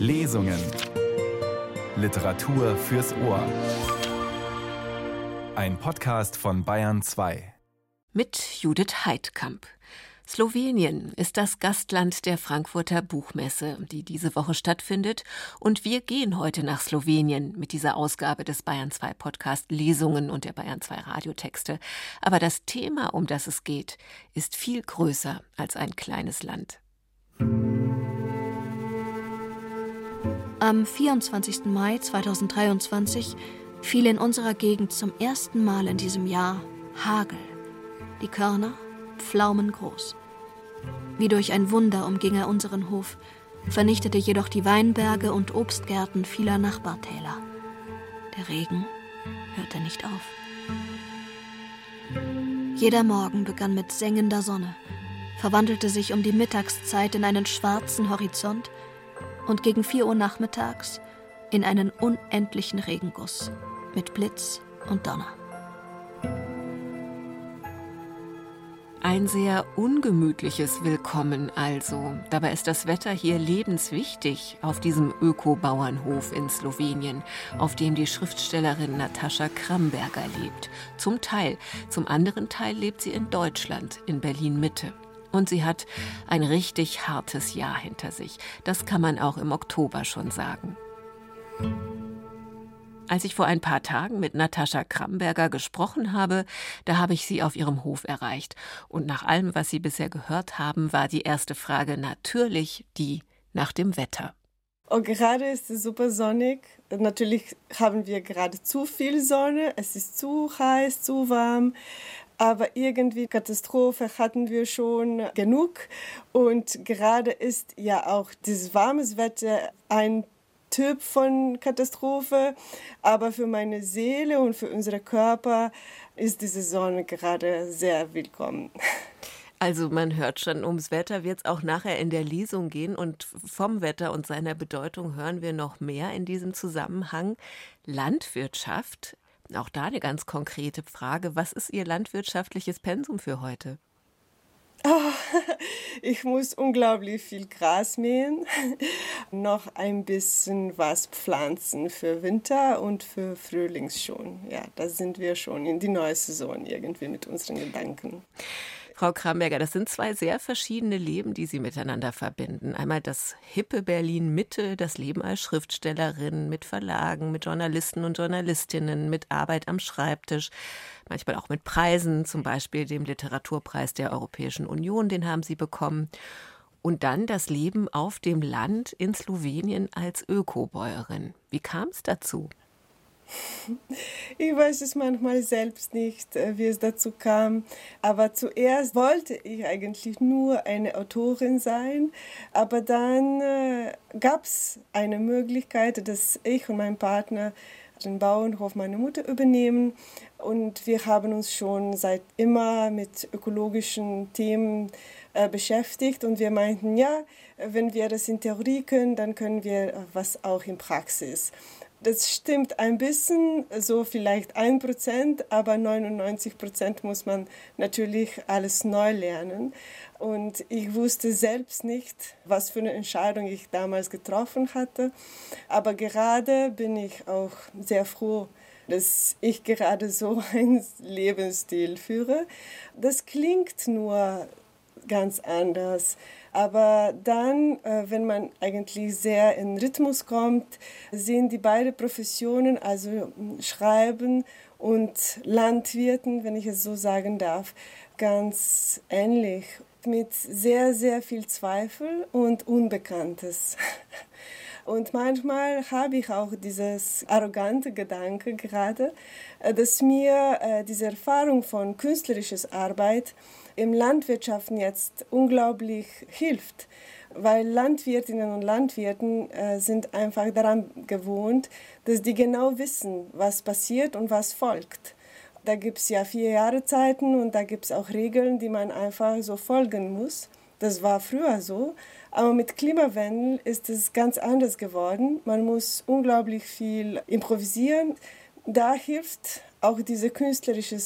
Lesungen. Literatur fürs Ohr. Ein Podcast von Bayern 2. Mit Judith Heidkamp. Slowenien ist das Gastland der Frankfurter Buchmesse, die diese Woche stattfindet. Und wir gehen heute nach Slowenien mit dieser Ausgabe des Bayern 2 Podcast Lesungen und der Bayern 2 Radiotexte. Aber das Thema, um das es geht, ist viel größer als ein kleines Land. Am 24. Mai 2023 fiel in unserer Gegend zum ersten Mal in diesem Jahr Hagel. Die Körner pflaumengroß. Wie durch ein Wunder umging er unseren Hof, vernichtete jedoch die Weinberge und Obstgärten vieler Nachbartäler. Der Regen hörte nicht auf. Jeder Morgen begann mit sengender Sonne, verwandelte sich um die Mittagszeit in einen schwarzen Horizont und gegen vier Uhr nachmittags in einen unendlichen Regenguss mit Blitz und Donner. Ein sehr ungemütliches Willkommen also. Dabei ist das Wetter hier lebenswichtig auf diesem Öko-Bauernhof in Slowenien, auf dem die Schriftstellerin Natascha Kramberger lebt. Zum Teil, zum anderen Teil lebt sie in Deutschland, in Berlin Mitte. Und sie hat ein richtig hartes Jahr hinter sich. Das kann man auch im Oktober schon sagen. Als ich vor ein paar Tagen mit Natascha Kramberger gesprochen habe, da habe ich sie auf ihrem Hof erreicht. Und nach allem, was Sie bisher gehört haben, war die erste Frage natürlich die nach dem Wetter. Oh, gerade ist es super sonnig. Natürlich haben wir gerade zu viel Sonne. Es ist zu heiß, zu warm. Aber irgendwie Katastrophe hatten wir schon genug. Und gerade ist ja auch dieses warmes Wetter ein Typ von Katastrophe, aber für meine Seele und für unsere Körper ist diese Sonne gerade sehr willkommen. Also man hört schon, ums Wetter wird es auch nachher in der Lesung gehen und vom Wetter und seiner Bedeutung hören wir noch mehr in diesem Zusammenhang. Landwirtschaft, auch da eine ganz konkrete Frage. Was ist Ihr landwirtschaftliches Pensum für heute? Oh, ich muss unglaublich viel Gras mähen, noch ein bisschen was pflanzen für Winter und für Frühling schon. Ja, da sind wir schon in die neue Saison irgendwie mit unseren Gedanken. Frau Kramberger, das sind zwei sehr verschiedene Leben, die Sie miteinander verbinden. Einmal das hippe Berlin Mitte, das Leben als Schriftstellerin mit Verlagen, mit Journalisten und Journalistinnen, mit Arbeit am Schreibtisch, manchmal auch mit Preisen, zum Beispiel dem Literaturpreis der Europäischen Union, den haben Sie bekommen. Und dann das Leben auf dem Land in Slowenien als Ökobäuerin. Wie kam es dazu? Ich weiß es manchmal selbst nicht, äh, wie es dazu kam. Aber zuerst wollte ich eigentlich nur eine Autorin sein. Aber dann äh, gab es eine Möglichkeit, dass ich und mein Partner den Bauernhof meiner Mutter übernehmen. Und wir haben uns schon seit immer mit ökologischen Themen äh, beschäftigt. Und wir meinten, ja, wenn wir das in Theorie können, dann können wir was auch in Praxis. Das stimmt ein bisschen, so vielleicht ein Prozent, aber 99 Prozent muss man natürlich alles neu lernen. Und ich wusste selbst nicht, was für eine Entscheidung ich damals getroffen hatte. Aber gerade bin ich auch sehr froh, dass ich gerade so einen Lebensstil führe. Das klingt nur ganz anders. Aber dann, äh, wenn man eigentlich sehr in Rhythmus kommt, sind die beiden Professionen, also hm, Schreiben und Landwirten, wenn ich es so sagen darf, ganz ähnlich. Mit sehr, sehr viel Zweifel und Unbekanntes. Und manchmal habe ich auch dieses arrogante Gedanke gerade, äh, dass mir äh, diese Erfahrung von künstlerischer Arbeit im Landwirtschaften jetzt unglaublich hilft, weil Landwirtinnen und Landwirten äh, sind einfach daran gewohnt, dass die genau wissen, was passiert und was folgt. Da gibt es ja vier Jahreszeiten und da gibt es auch Regeln, die man einfach so folgen muss. Das war früher so, aber mit Klimawandel ist es ganz anders geworden. Man muss unglaublich viel improvisieren. Da hilft auch diese künstlerische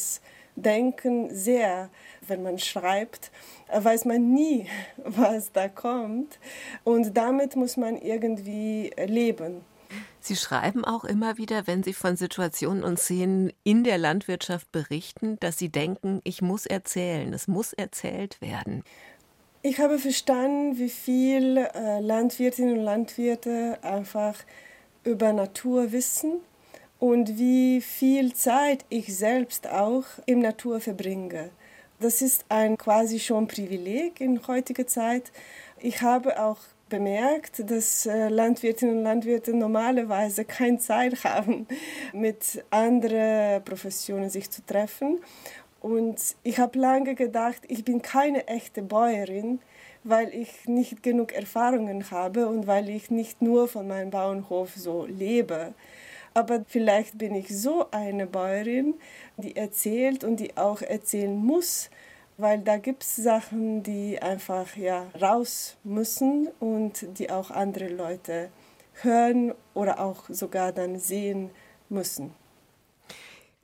denken sehr, wenn man schreibt, weiß man nie, was da kommt. Und damit muss man irgendwie leben. Sie schreiben auch immer wieder, wenn Sie von Situationen und Szenen in der Landwirtschaft berichten, dass Sie denken, ich muss erzählen, es muss erzählt werden. Ich habe verstanden, wie viel äh, Landwirtinnen und Landwirte einfach über Natur wissen und wie viel Zeit ich selbst auch im Natur verbringe. Das ist ein quasi schon Privileg in heutiger Zeit. Ich habe auch bemerkt, dass äh, Landwirtinnen und Landwirte normalerweise keine Zeit haben, mit anderen Professionen sich zu treffen. Und ich habe lange gedacht, ich bin keine echte Bäuerin, weil ich nicht genug Erfahrungen habe und weil ich nicht nur von meinem Bauernhof so lebe. Aber vielleicht bin ich so eine Bäuerin, die erzählt und die auch erzählen muss, weil da gibt es Sachen, die einfach ja raus müssen und die auch andere Leute hören oder auch sogar dann sehen müssen.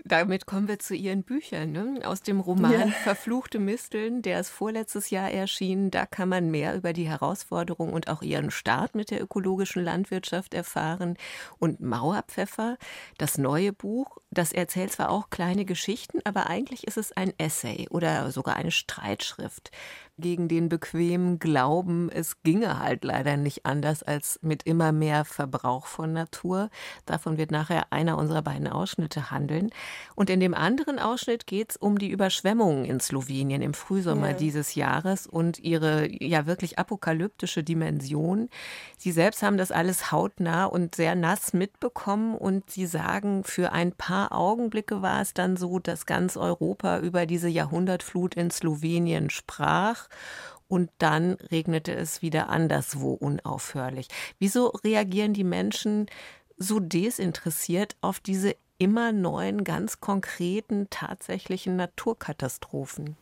Damit kommen wir zu Ihren Büchern. Ne? Aus dem Roman ja. Verfluchte Misteln, der ist vorletztes Jahr erschienen. Da kann man mehr über die Herausforderungen und auch Ihren Start mit der ökologischen Landwirtschaft erfahren. Und Mauerpfeffer, das neue Buch, das erzählt zwar auch kleine Geschichten, aber eigentlich ist es ein Essay oder sogar eine Streitschrift gegen den bequemen Glauben, es ginge halt leider nicht anders als mit immer mehr Verbrauch von Natur. Davon wird nachher einer unserer beiden Ausschnitte handeln. Und in dem anderen Ausschnitt geht es um die Überschwemmungen in Slowenien im Frühsommer ja. dieses Jahres und ihre ja wirklich apokalyptische Dimension. Sie selbst haben das alles hautnah und sehr nass mitbekommen und sie sagen, für ein paar Augenblicke war es dann so, dass ganz Europa über diese Jahrhundertflut in Slowenien sprach und dann regnete es wieder anderswo unaufhörlich. Wieso reagieren die Menschen so desinteressiert auf diese immer neuen, ganz konkreten, tatsächlichen Naturkatastrophen?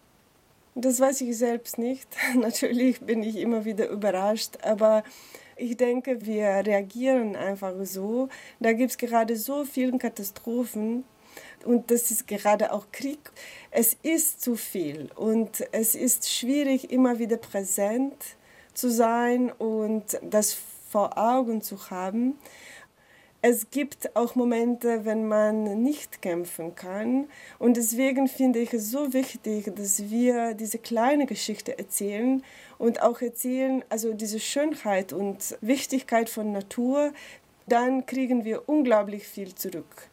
Das weiß ich selbst nicht. Natürlich bin ich immer wieder überrascht, aber ich denke, wir reagieren einfach so. Da gibt es gerade so viele Katastrophen und das ist gerade auch Krieg. Es ist zu viel und es ist schwierig, immer wieder präsent zu sein und das vor Augen zu haben. Es gibt auch Momente, wenn man nicht kämpfen kann. Und deswegen finde ich es so wichtig, dass wir diese kleine Geschichte erzählen und auch erzählen, also diese Schönheit und Wichtigkeit von Natur. Dann kriegen wir unglaublich viel zurück.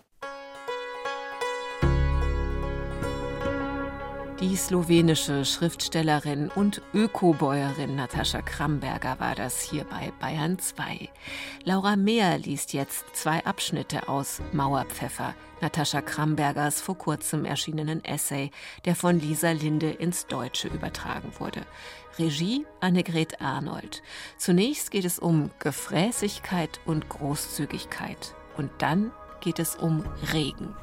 Die slowenische Schriftstellerin und Ökobäuerin Natascha Kramberger war das hier bei Bayern 2. Laura Mehr liest jetzt zwei Abschnitte aus Mauerpfeffer, Natascha Krambergers vor kurzem erschienenen Essay, der von Lisa Linde ins Deutsche übertragen wurde. Regie Annegret Arnold. Zunächst geht es um Gefräßigkeit und Großzügigkeit. Und dann geht es um Regen.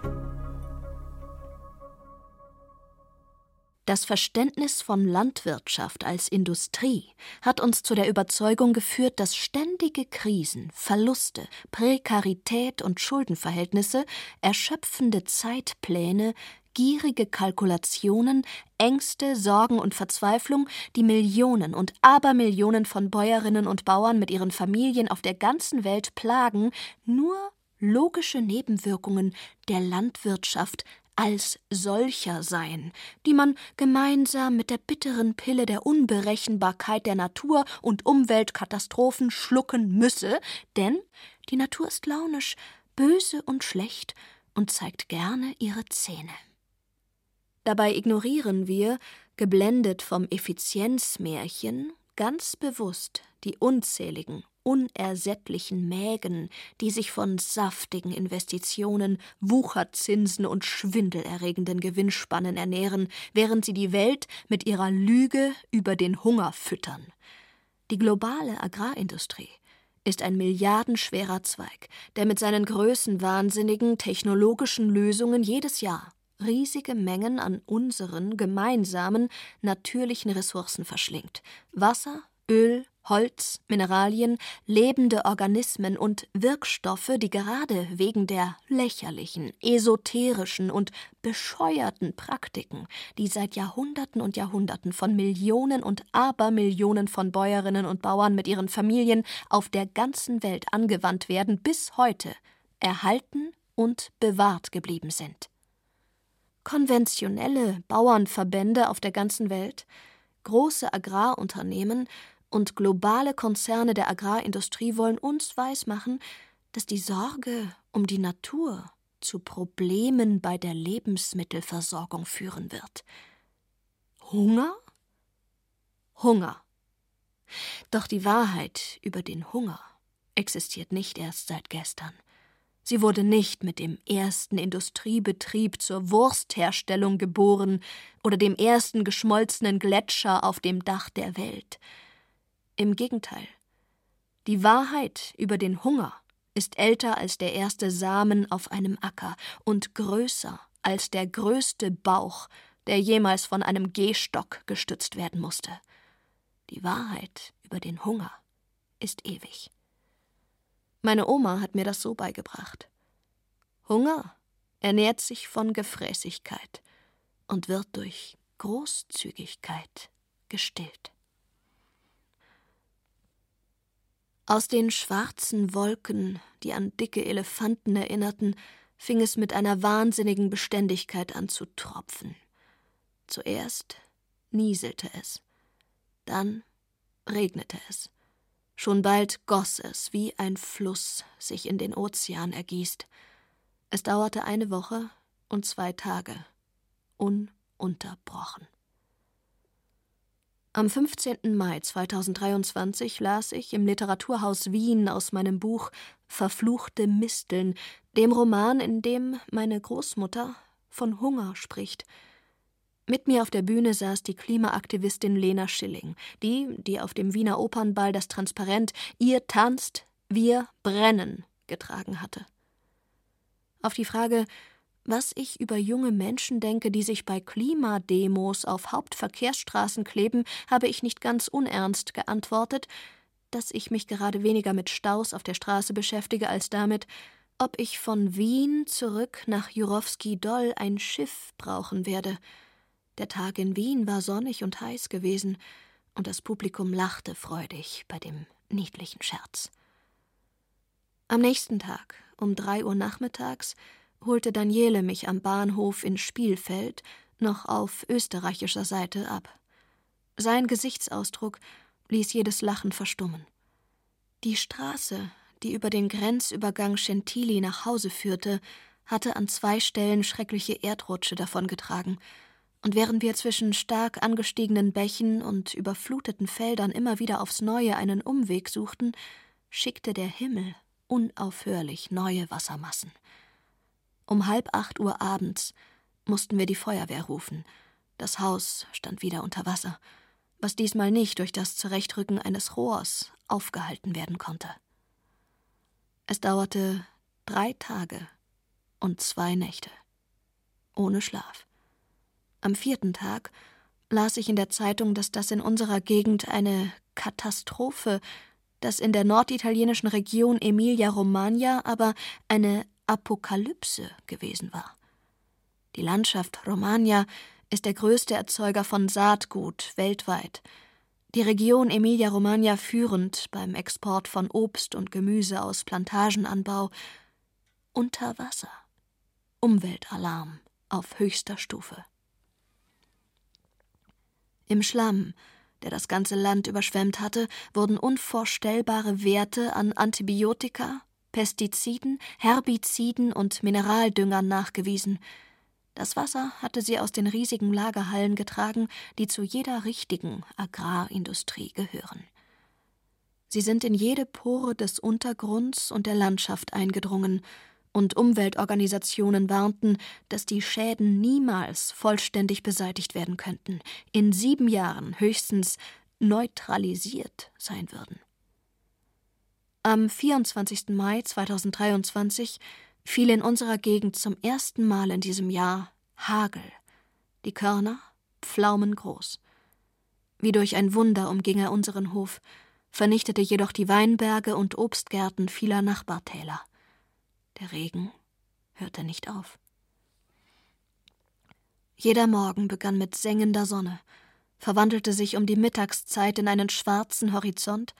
Das Verständnis von Landwirtschaft als Industrie hat uns zu der Überzeugung geführt, dass ständige Krisen, Verluste, Prekarität und Schuldenverhältnisse, erschöpfende Zeitpläne, gierige Kalkulationen, Ängste, Sorgen und Verzweiflung, die Millionen und Abermillionen von Bäuerinnen und Bauern mit ihren Familien auf der ganzen Welt plagen, nur logische Nebenwirkungen der Landwirtschaft als solcher sein, die man gemeinsam mit der bitteren Pille der Unberechenbarkeit der Natur und Umweltkatastrophen schlucken müsse, denn die Natur ist launisch, böse und schlecht und zeigt gerne ihre Zähne. Dabei ignorieren wir, geblendet vom Effizienzmärchen, ganz bewusst die unzähligen unersättlichen Mägen, die sich von saftigen Investitionen, Wucherzinsen und schwindelerregenden Gewinnspannen ernähren, während sie die Welt mit ihrer Lüge über den Hunger füttern. Die globale Agrarindustrie ist ein milliardenschwerer Zweig, der mit seinen größenwahnsinnigen technologischen Lösungen jedes Jahr riesige Mengen an unseren gemeinsamen natürlichen Ressourcen verschlingt Wasser, Öl, Holz, Mineralien, lebende Organismen und Wirkstoffe, die gerade wegen der lächerlichen, esoterischen und bescheuerten Praktiken, die seit Jahrhunderten und Jahrhunderten von Millionen und Abermillionen von Bäuerinnen und Bauern mit ihren Familien auf der ganzen Welt angewandt werden, bis heute erhalten und bewahrt geblieben sind. Konventionelle Bauernverbände auf der ganzen Welt, große Agrarunternehmen und globale Konzerne der Agrarindustrie wollen uns weismachen, dass die Sorge um die Natur zu Problemen bei der Lebensmittelversorgung führen wird. Hunger? Hunger. Doch die Wahrheit über den Hunger existiert nicht erst seit gestern. Sie wurde nicht mit dem ersten Industriebetrieb zur Wurstherstellung geboren oder dem ersten geschmolzenen Gletscher auf dem Dach der Welt. Im Gegenteil. Die Wahrheit über den Hunger ist älter als der erste Samen auf einem Acker und größer als der größte Bauch, der jemals von einem Gehstock gestützt werden musste. Die Wahrheit über den Hunger ist ewig. Meine Oma hat mir das so beigebracht. Hunger ernährt sich von Gefräßigkeit und wird durch Großzügigkeit gestillt. Aus den schwarzen Wolken, die an dicke Elefanten erinnerten, fing es mit einer wahnsinnigen Beständigkeit an zu tropfen. Zuerst nieselte es, dann regnete es. Schon bald goss es, wie ein Fluss sich in den Ozean ergießt. Es dauerte eine Woche und zwei Tage, ununterbrochen. Am 15. Mai 2023 las ich im Literaturhaus Wien aus meinem Buch Verfluchte Misteln, dem Roman, in dem meine Großmutter von Hunger spricht. Mit mir auf der Bühne saß die Klimaaktivistin Lena Schilling, die, die auf dem Wiener Opernball das Transparent Ihr tanzt, wir brennen getragen hatte. Auf die Frage, was ich über junge Menschen denke, die sich bei Klimademos auf Hauptverkehrsstraßen kleben, habe ich nicht ganz unernst geantwortet, dass ich mich gerade weniger mit Staus auf der Straße beschäftige als damit, ob ich von Wien zurück nach Jurowski Doll ein Schiff brauchen werde. Der Tag in Wien war sonnig und heiß gewesen, und das Publikum lachte freudig bei dem niedlichen Scherz. Am nächsten Tag, um drei Uhr nachmittags, holte Daniele mich am Bahnhof in Spielfeld noch auf österreichischer Seite ab. Sein Gesichtsausdruck ließ jedes Lachen verstummen. Die Straße, die über den Grenzübergang Gentili nach Hause führte, hatte an zwei Stellen schreckliche Erdrutsche davongetragen, und während wir zwischen stark angestiegenen Bächen und überfluteten Feldern immer wieder aufs Neue einen Umweg suchten, schickte der Himmel unaufhörlich neue Wassermassen. Um halb acht Uhr abends mussten wir die Feuerwehr rufen. Das Haus stand wieder unter Wasser, was diesmal nicht durch das Zurechtrücken eines Rohrs aufgehalten werden konnte. Es dauerte drei Tage und zwei Nächte. Ohne Schlaf. Am vierten Tag las ich in der Zeitung, dass das in unserer Gegend eine Katastrophe, dass in der norditalienischen Region Emilia-Romagna aber eine Apokalypse gewesen war. Die Landschaft Romagna ist der größte Erzeuger von Saatgut weltweit. Die Region Emilia-Romagna führend beim Export von Obst und Gemüse aus Plantagenanbau. Unter Wasser. Umweltalarm auf höchster Stufe. Im Schlamm, der das ganze Land überschwemmt hatte, wurden unvorstellbare Werte an Antibiotika, Pestiziden, Herbiziden und Mineraldüngern nachgewiesen. Das Wasser hatte sie aus den riesigen Lagerhallen getragen, die zu jeder richtigen Agrarindustrie gehören. Sie sind in jede Pore des Untergrunds und der Landschaft eingedrungen, und Umweltorganisationen warnten, dass die Schäden niemals vollständig beseitigt werden könnten, in sieben Jahren höchstens neutralisiert sein würden. Am 24. Mai 2023 fiel in unserer Gegend zum ersten Mal in diesem Jahr Hagel. Die Körner pflaumengroß. Wie durch ein Wunder umging er unseren Hof, vernichtete jedoch die Weinberge und Obstgärten vieler Nachbartäler. Der Regen hörte nicht auf. Jeder Morgen begann mit sengender Sonne, verwandelte sich um die Mittagszeit in einen schwarzen Horizont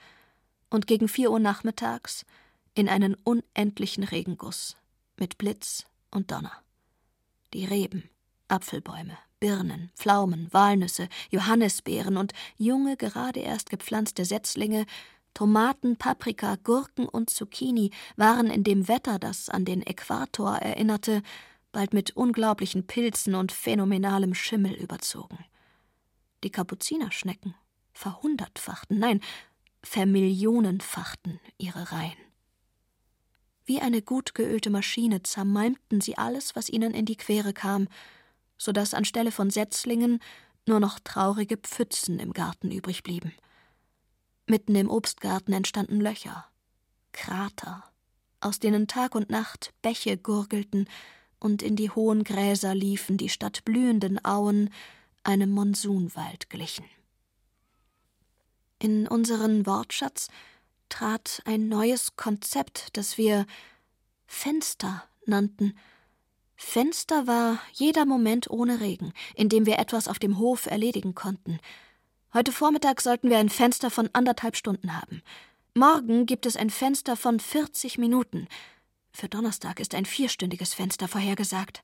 und gegen vier Uhr nachmittags in einen unendlichen Regenguss mit Blitz und Donner. Die Reben, Apfelbäume, Birnen, Pflaumen, Walnüsse, Johannisbeeren und junge, gerade erst gepflanzte Setzlinge, Tomaten, Paprika, Gurken und Zucchini waren in dem Wetter, das an den Äquator erinnerte, bald mit unglaublichen Pilzen und phänomenalem Schimmel überzogen. Die Kapuzinerschnecken verhundertfachten, nein, vermillionenfachten ihre Reihen. Wie eine gut geölte Maschine zermalmten sie alles, was ihnen in die Quere kam, so dass anstelle von Setzlingen nur noch traurige Pfützen im Garten übrig blieben. Mitten im Obstgarten entstanden Löcher, Krater, aus denen Tag und Nacht Bäche gurgelten und in die hohen Gräser liefen, die statt blühenden Auen einem Monsunwald glichen. In unseren Wortschatz trat ein neues Konzept, das wir Fenster nannten. Fenster war jeder Moment ohne Regen, in dem wir etwas auf dem Hof erledigen konnten. Heute Vormittag sollten wir ein Fenster von anderthalb Stunden haben. Morgen gibt es ein Fenster von 40 Minuten. Für Donnerstag ist ein vierstündiges Fenster vorhergesagt.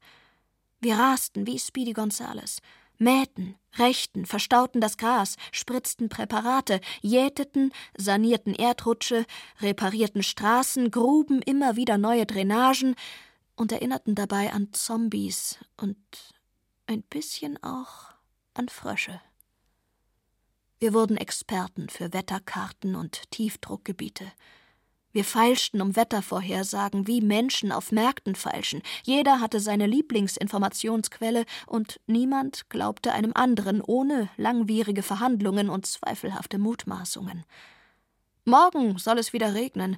Wir rasten wie Speedy Gonzales mähten, rechten, verstauten das Gras, spritzten Präparate, jäteten, sanierten Erdrutsche, reparierten Straßen, gruben immer wieder neue Drainagen und erinnerten dabei an Zombies und ein bisschen auch an Frösche. Wir wurden Experten für Wetterkarten und Tiefdruckgebiete. Wir feilschten um Wettervorhersagen, wie Menschen auf Märkten feilschen. Jeder hatte seine Lieblingsinformationsquelle und niemand glaubte einem anderen ohne langwierige Verhandlungen und zweifelhafte Mutmaßungen. Morgen soll es wieder regnen.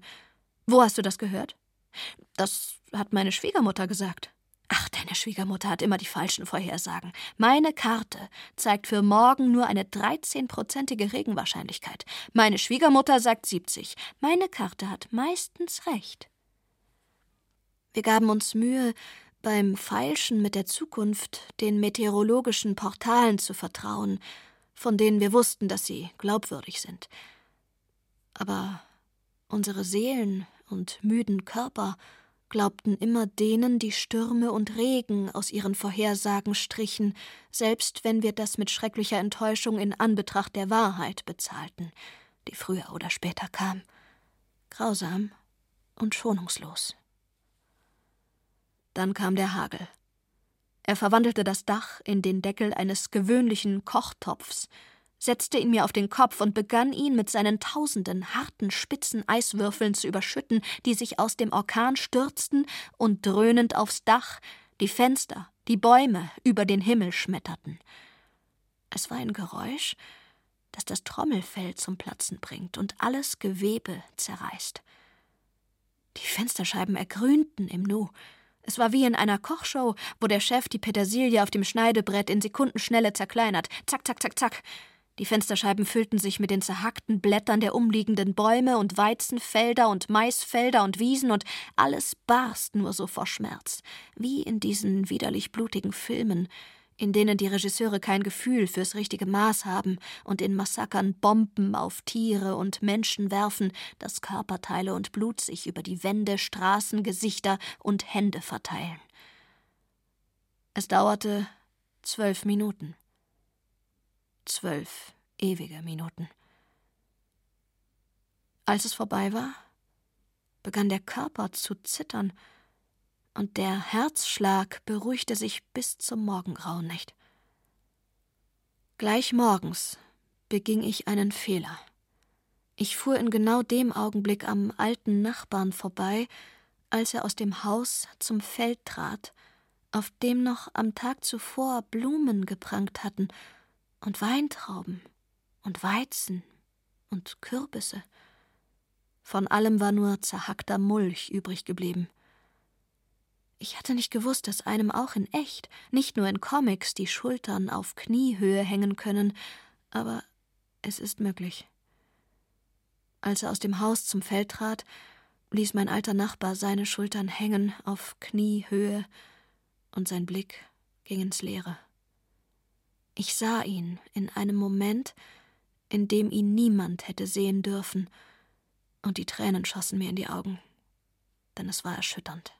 Wo hast du das gehört? Das hat meine Schwiegermutter gesagt. Ach, deine Schwiegermutter hat immer die falschen Vorhersagen. Meine Karte zeigt für morgen nur eine 13-prozentige Regenwahrscheinlichkeit. Meine Schwiegermutter sagt 70. Meine Karte hat meistens recht. Wir gaben uns Mühe, beim Feilschen mit der Zukunft den meteorologischen Portalen zu vertrauen, von denen wir wussten, dass sie glaubwürdig sind. Aber unsere Seelen und müden Körper glaubten immer denen, die Stürme und Regen aus ihren Vorhersagen strichen, selbst wenn wir das mit schrecklicher Enttäuschung in Anbetracht der Wahrheit bezahlten, die früher oder später kam, grausam und schonungslos. Dann kam der Hagel. Er verwandelte das Dach in den Deckel eines gewöhnlichen Kochtopfs, setzte ihn mir auf den Kopf und begann ihn mit seinen tausenden harten, spitzen Eiswürfeln zu überschütten, die sich aus dem Orkan stürzten und dröhnend aufs Dach, die Fenster, die Bäume über den Himmel schmetterten. Es war ein Geräusch, das das Trommelfell zum Platzen bringt und alles Gewebe zerreißt. Die Fensterscheiben ergrünten im Nu. Es war wie in einer Kochshow, wo der Chef die Petersilie auf dem Schneidebrett in Sekundenschnelle zerkleinert. Zack, zack, zack, zack. Die Fensterscheiben füllten sich mit den zerhackten Blättern der umliegenden Bäume und Weizenfelder und Maisfelder und Wiesen, und alles barst nur so vor Schmerz, wie in diesen widerlich blutigen Filmen, in denen die Regisseure kein Gefühl fürs richtige Maß haben und in Massakern Bomben auf Tiere und Menschen werfen, dass Körperteile und Blut sich über die Wände, Straßen, Gesichter und Hände verteilen. Es dauerte zwölf Minuten. Zwölf ewige Minuten. Als es vorbei war, begann der Körper zu zittern, und der Herzschlag beruhigte sich bis zum Morgengrauen nicht. Gleich morgens beging ich einen Fehler. Ich fuhr in genau dem Augenblick am alten Nachbarn vorbei, als er aus dem Haus zum Feld trat, auf dem noch am Tag zuvor Blumen geprangt hatten und Weintrauben und Weizen und Kürbisse. Von allem war nur zerhackter Mulch übrig geblieben. Ich hatte nicht gewusst, dass einem auch in echt, nicht nur in Comics, die Schultern auf Kniehöhe hängen können, aber Es ist möglich. Als er aus dem Haus zum Feld trat, ließ mein alter Nachbar seine Schultern hängen auf Kniehöhe und sein Blick ging ins Leere. Ich sah ihn in einem Moment, in dem ihn niemand hätte sehen dürfen, und die Tränen schossen mir in die Augen, denn es war erschütternd.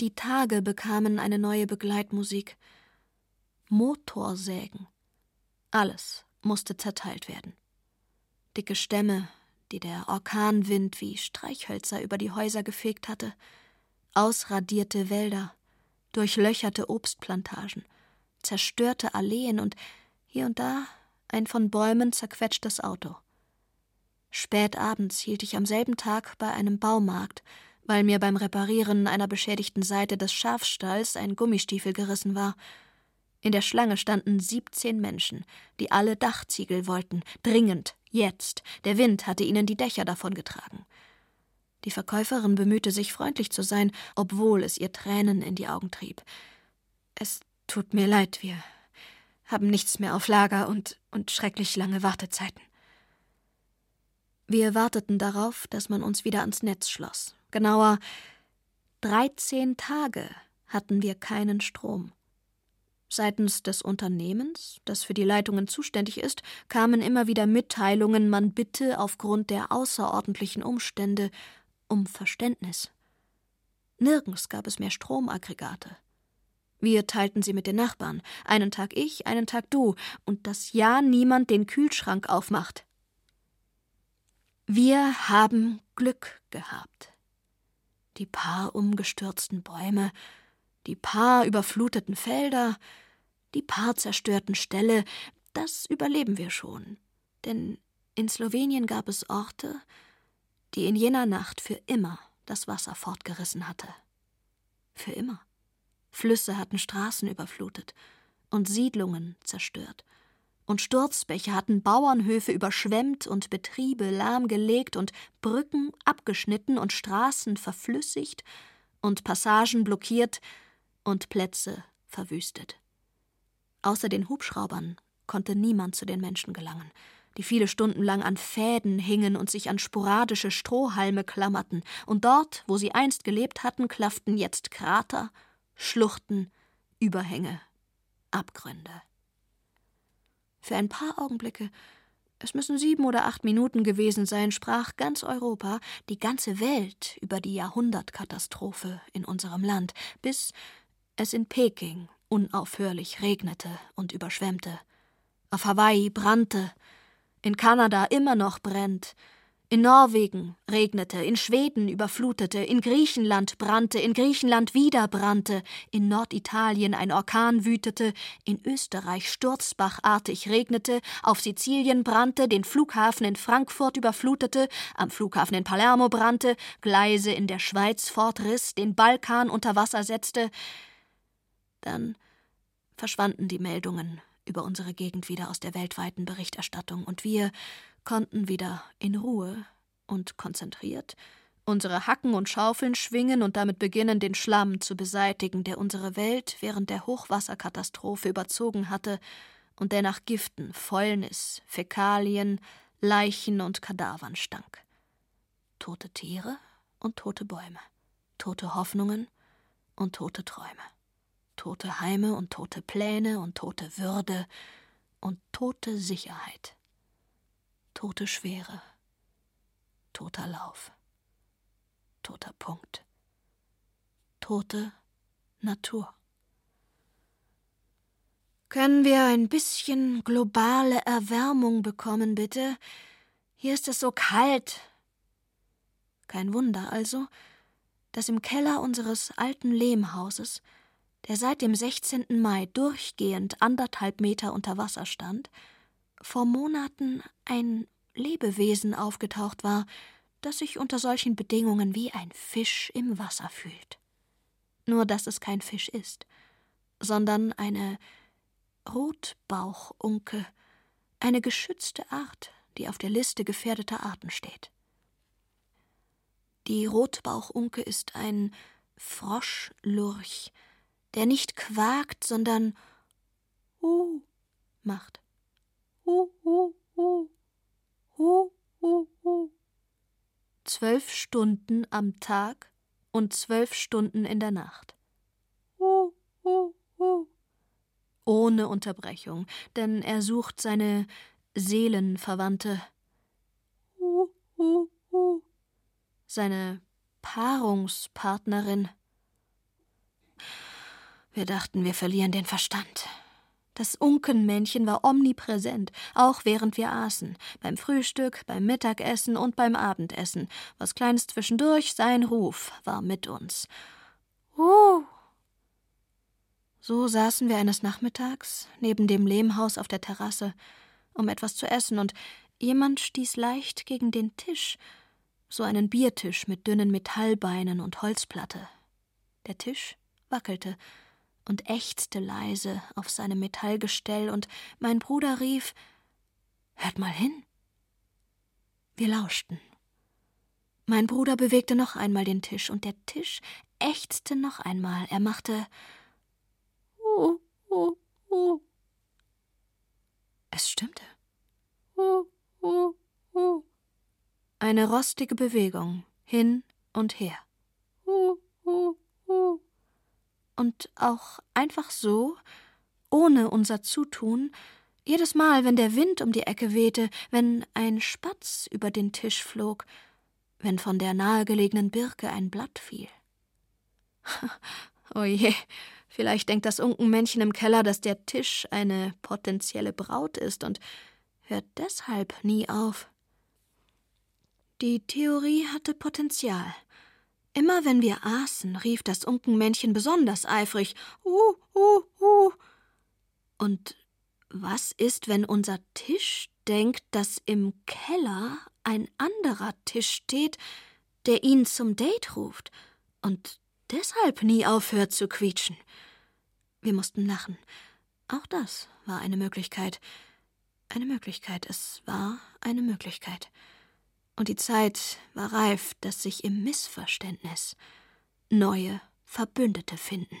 Die Tage bekamen eine neue Begleitmusik. Motorsägen. Alles musste zerteilt werden. Dicke Stämme, die der Orkanwind wie Streichhölzer über die Häuser gefegt hatte, ausradierte Wälder, durchlöcherte Obstplantagen, zerstörte Alleen und hier und da ein von Bäumen zerquetschtes Auto. Spät abends hielt ich am selben Tag bei einem Baumarkt, weil mir beim Reparieren einer beschädigten Seite des Schafstalls ein Gummistiefel gerissen war. In der Schlange standen siebzehn Menschen, die alle Dachziegel wollten, dringend, jetzt. Der Wind hatte ihnen die Dächer davongetragen. Die Verkäuferin bemühte sich, freundlich zu sein, obwohl es ihr Tränen in die Augen trieb. Es tut mir leid, wir haben nichts mehr auf Lager und, und schrecklich lange Wartezeiten. Wir warteten darauf, dass man uns wieder ans Netz schloss. Genauer, dreizehn Tage hatten wir keinen Strom. Seitens des Unternehmens, das für die Leitungen zuständig ist, kamen immer wieder Mitteilungen, man bitte aufgrund der außerordentlichen Umstände um Verständnis. Nirgends gab es mehr Stromaggregate. Wir teilten sie mit den Nachbarn, einen Tag ich, einen Tag du, und dass ja niemand den Kühlschrank aufmacht. Wir haben Glück gehabt. Die paar umgestürzten Bäume, die paar überfluteten Felder, die paar zerstörten Ställe, das überleben wir schon. Denn in Slowenien gab es Orte, die in jener Nacht für immer das Wasser fortgerissen hatte. Für immer. Flüsse hatten Straßen überflutet und Siedlungen zerstört. Und Sturzbäche hatten Bauernhöfe überschwemmt und Betriebe lahmgelegt und Brücken abgeschnitten und Straßen verflüssigt und Passagen blockiert und Plätze verwüstet. Außer den Hubschraubern konnte niemand zu den Menschen gelangen, die viele Stunden lang an Fäden hingen und sich an sporadische Strohhalme klammerten, und dort, wo sie einst gelebt hatten, klafften jetzt Krater, Schluchten, Überhänge, Abgründe. Für ein paar Augenblicke, es müssen sieben oder acht Minuten gewesen sein, sprach ganz Europa, die ganze Welt über die Jahrhundertkatastrophe in unserem Land, bis es in Peking unaufhörlich regnete und überschwemmte. Auf Hawaii brannte, in Kanada immer noch brennt, in Norwegen regnete, in Schweden überflutete, in Griechenland brannte, in Griechenland wieder brannte, in Norditalien ein Orkan wütete, in Österreich sturzbachartig regnete, auf Sizilien brannte, den Flughafen in Frankfurt überflutete, am Flughafen in Palermo brannte, Gleise in der Schweiz fortriss, den Balkan unter Wasser setzte. Dann verschwanden die Meldungen über unsere Gegend wieder aus der weltweiten Berichterstattung, und wir konnten wieder in Ruhe und konzentriert unsere Hacken und Schaufeln schwingen und damit beginnen, den Schlamm zu beseitigen, der unsere Welt während der Hochwasserkatastrophe überzogen hatte und der nach Giften, Fäulnis, Fäkalien, Leichen und Kadavern stank. Tote Tiere und tote Bäume, tote Hoffnungen und tote Träume, tote Heime und tote Pläne und tote Würde und tote Sicherheit tote Schwere, toter Lauf, toter Punkt, tote Natur. Können wir ein bisschen globale Erwärmung bekommen, bitte? Hier ist es so kalt. Kein Wunder also, dass im Keller unseres alten Lehmhauses, der seit dem 16. Mai durchgehend anderthalb Meter unter Wasser stand, vor Monaten ein Lebewesen aufgetaucht war, das sich unter solchen Bedingungen wie ein Fisch im Wasser fühlt. Nur dass es kein Fisch ist, sondern eine Rotbauchunke, eine geschützte Art, die auf der Liste gefährdeter Arten steht. Die Rotbauchunke ist ein Froschlurch, der nicht quakt, sondern uh macht Zwölf Stunden am Tag und zwölf Stunden in der Nacht. Ohne Unterbrechung, denn er sucht seine Seelenverwandte. Seine Paarungspartnerin. Wir dachten, wir verlieren den Verstand. Das Unkenmännchen war omnipräsent, auch während wir aßen, beim Frühstück, beim Mittagessen und beim Abendessen. Was Kleines zwischendurch, sein Ruf war mit uns. Uh. So saßen wir eines Nachmittags neben dem Lehmhaus auf der Terrasse, um etwas zu essen, und jemand stieß leicht gegen den Tisch, so einen Biertisch mit dünnen Metallbeinen und Holzplatte. Der Tisch wackelte, und ächzte leise auf seinem Metallgestell, und mein Bruder rief Hört mal hin. Wir lauschten. Mein Bruder bewegte noch einmal den Tisch, und der Tisch ächzte noch einmal. Er machte uh, uh, uh. Es stimmte. Uh, uh, uh. Eine rostige Bewegung hin und her. Uh, uh, uh und auch einfach so, ohne unser Zutun, jedes Mal, wenn der Wind um die Ecke wehte, wenn ein Spatz über den Tisch flog, wenn von der nahegelegenen Birke ein Blatt fiel. Oje, oh vielleicht denkt das Unkenmännchen im Keller, dass der Tisch eine potenzielle Braut ist und hört deshalb nie auf. Die Theorie hatte Potenzial. Immer wenn wir aßen, rief das Unkenmännchen besonders eifrig Uh, uh, uh. Und was ist, wenn unser Tisch denkt, dass im Keller ein anderer Tisch steht, der ihn zum Date ruft und deshalb nie aufhört zu quietschen? Wir mussten lachen. Auch das war eine Möglichkeit. Eine Möglichkeit, es war eine Möglichkeit und die Zeit war reif, dass sich im Missverständnis neue Verbündete finden.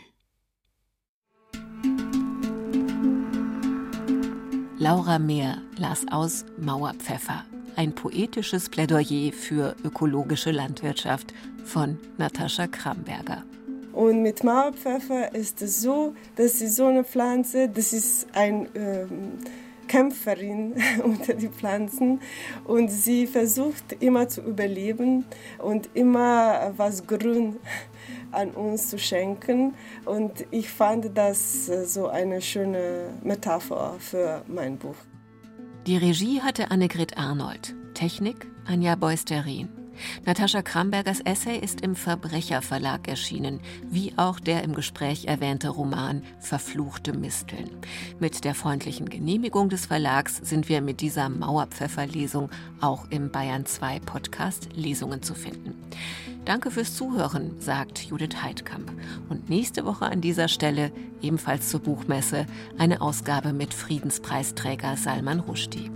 Laura Mehr las aus Mauerpfeffer, ein poetisches Plädoyer für ökologische Landwirtschaft von Natascha Kramberger. Und mit Mauerpfeffer ist es so, dass sie so eine Pflanze, das ist ein ähm, Kämpferin unter die Pflanzen und sie versucht immer zu überleben und immer was Grün an uns zu schenken. Und ich fand das so eine schöne Metapher für mein Buch. Die Regie hatte Annegret Arnold, Technik Anja Beusterin. Natascha Krambergers Essay ist im Verbrecherverlag erschienen, wie auch der im Gespräch erwähnte Roman Verfluchte Misteln. Mit der freundlichen Genehmigung des Verlags sind wir mit dieser Mauerpfeffer-Lesung auch im Bayern 2 Podcast Lesungen zu finden. Danke fürs Zuhören, sagt Judith Heidkamp. Und nächste Woche an dieser Stelle, ebenfalls zur Buchmesse, eine Ausgabe mit Friedenspreisträger Salman Rushdie.